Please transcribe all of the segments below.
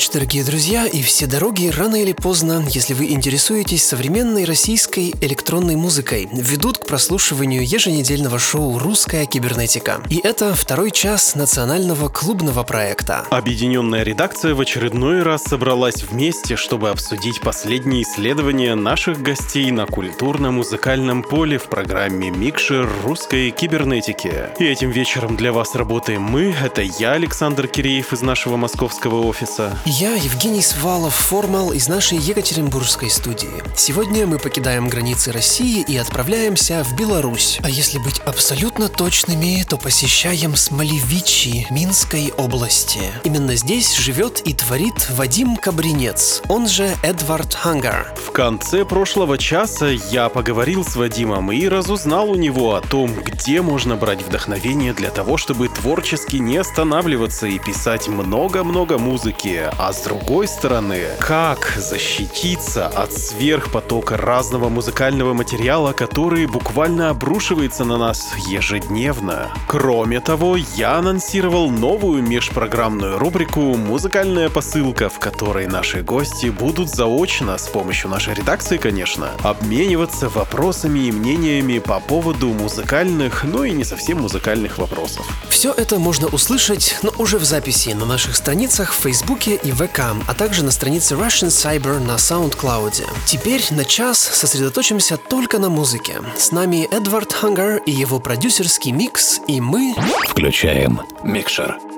Ночи, дорогие друзья, и все дороги рано или поздно, если вы интересуетесь современной российской электронной музыкой, ведут к прослушиванию еженедельного шоу «Русская кибернетика». И это второй час национального клубного проекта. Объединенная редакция в очередной раз собралась вместе, чтобы обсудить последние исследования наших гостей на культурно-музыкальном поле в программе «Микшер русской кибернетики». И этим вечером для вас работаем мы, это я, Александр Киреев из нашего московского офиса. Я Евгений Свалов, формал из нашей Екатеринбургской студии. Сегодня мы покидаем границы России и отправляемся в Беларусь. А если быть абсолютно точными, то посещаем Смолевичи Минской области. Именно здесь живет и творит Вадим Кабринец, он же Эдвард Хангар. В конце прошлого часа я поговорил с Вадимом и разузнал у него о том, где можно брать вдохновение для того, чтобы творчески не останавливаться и писать много-много музыки а с другой стороны, как защититься от сверхпотока разного музыкального материала, который буквально обрушивается на нас ежедневно. Кроме того, я анонсировал новую межпрограммную рубрику «Музыкальная посылка», в которой наши гости будут заочно, с помощью нашей редакции, конечно, обмениваться вопросами и мнениями по поводу музыкальных, но и не совсем музыкальных вопросов. Все это можно услышать, но уже в записи на наших страницах в Фейсбуке и ВК, а также на странице Russian Cyber на SoundCloud. Теперь на час сосредоточимся только на музыке. С нами Эдвард Хангар и его продюсерский микс, и мы... Включаем микшер.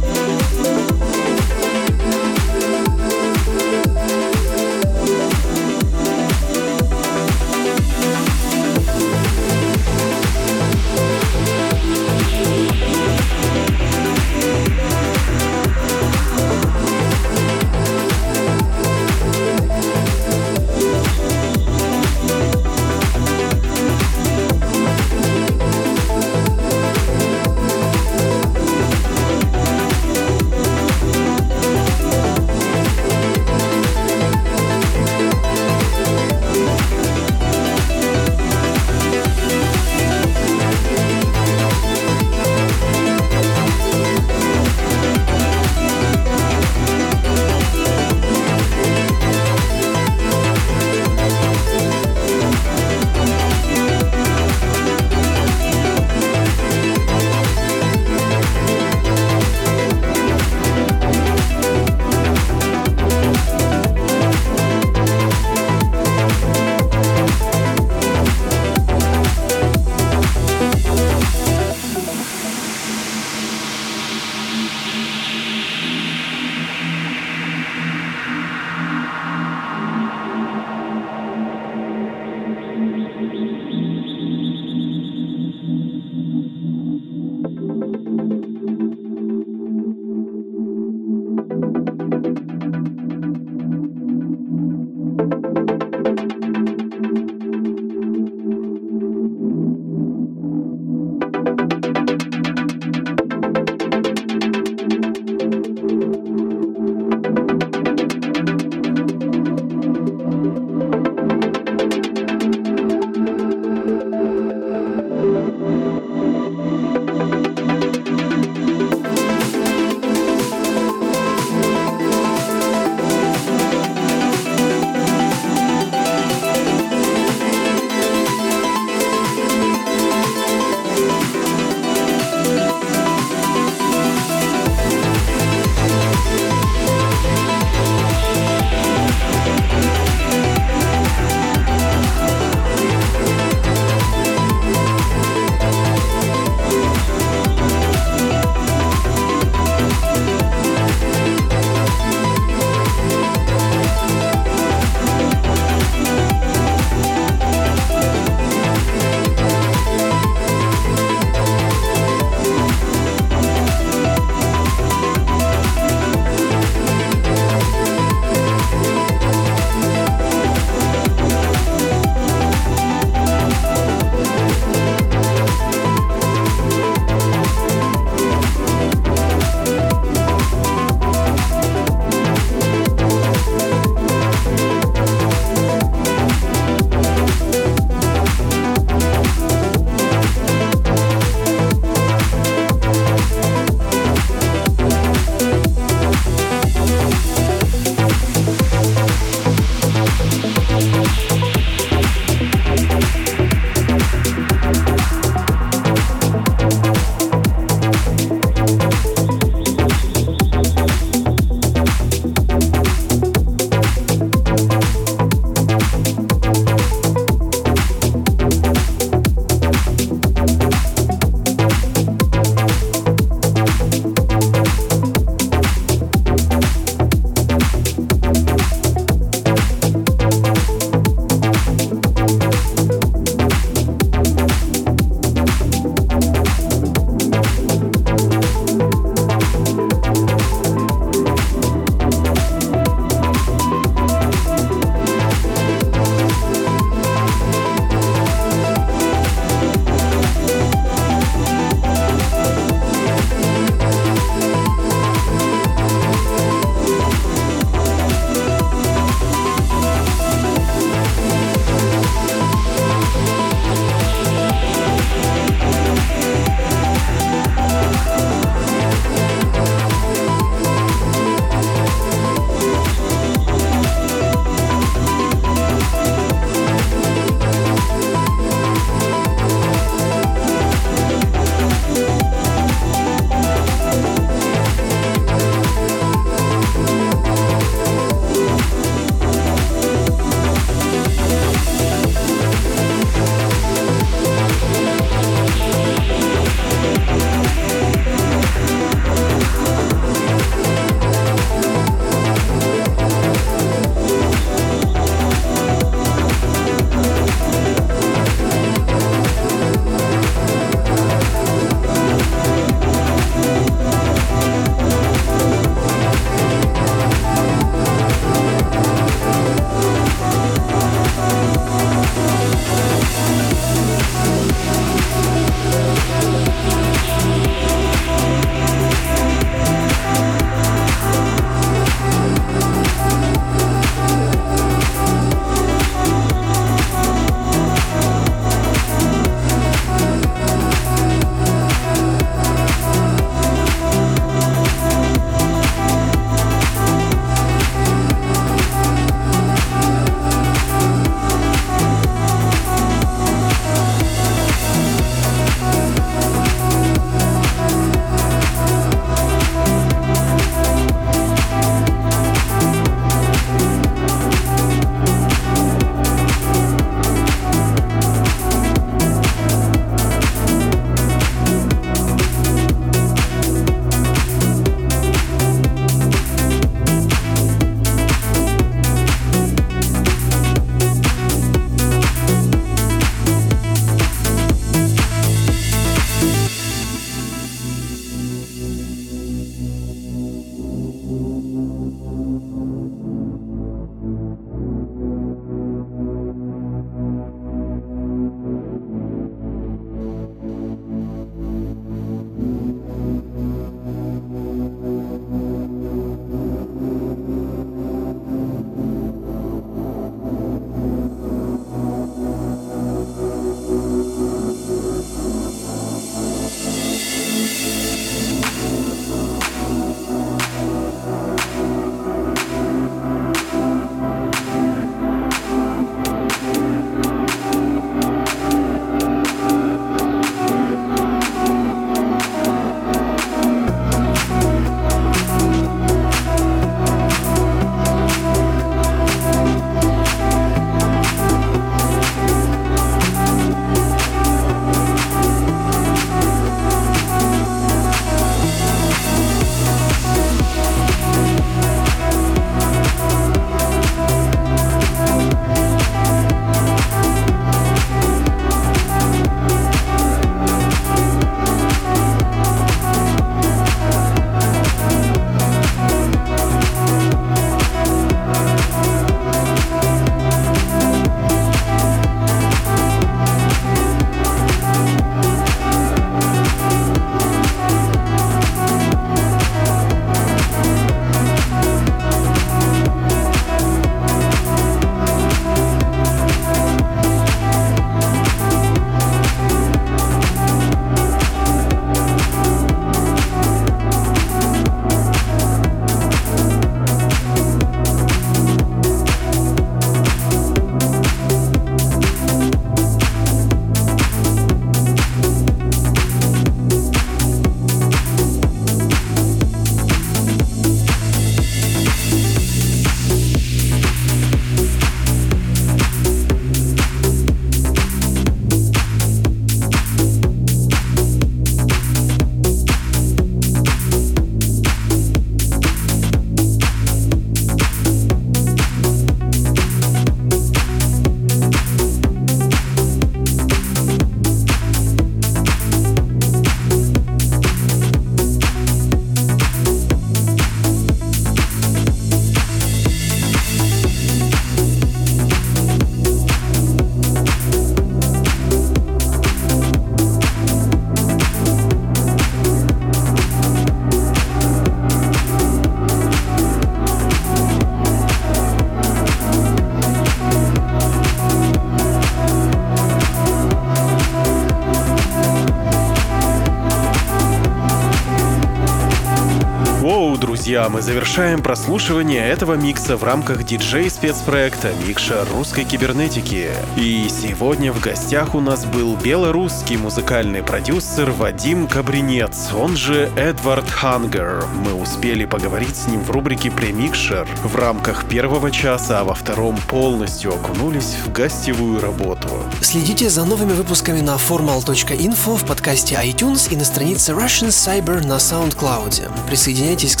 Друзья, мы завершаем прослушивание этого микса в рамках диджей-спецпроекта «Микша русской кибернетики». И сегодня в гостях у нас был белорусский музыкальный продюсер Вадим Кабринец, он же Эдвард Хангер. Мы успели поговорить с ним в рубрике «Премикшер» в рамках первого часа, а во втором полностью окунулись в гостевую работу. Следите за новыми выпусками на formal.info в подкасте iTunes и на странице Russian Cyber на SoundCloud. Присоединяйтесь к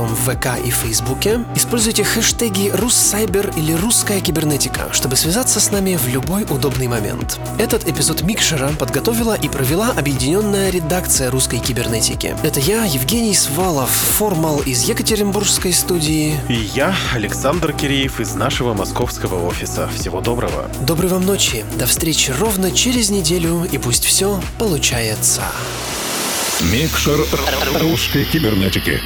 сообществам в ВК и Фейсбуке. Используйте хэштеги «Руссайбер» или «Русская кибернетика», чтобы связаться с нами в любой удобный момент. Этот эпизод Микшера подготовила и провела объединенная редакция русской кибернетики. Это я, Евгений Свалов, формал из Екатеринбургской студии. И я, Александр Киреев из нашего московского офиса. Всего доброго. Доброй вам ночи. До встречи ровно через неделю, и пусть все получается. Микшер русской кибернетики.